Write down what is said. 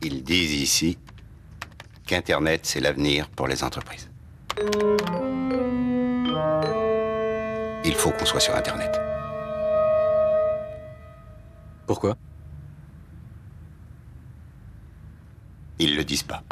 Ils disent ici qu'Internet, c'est l'avenir pour les entreprises. Il faut qu'on soit sur Internet. Pourquoi? Ils le disent pas.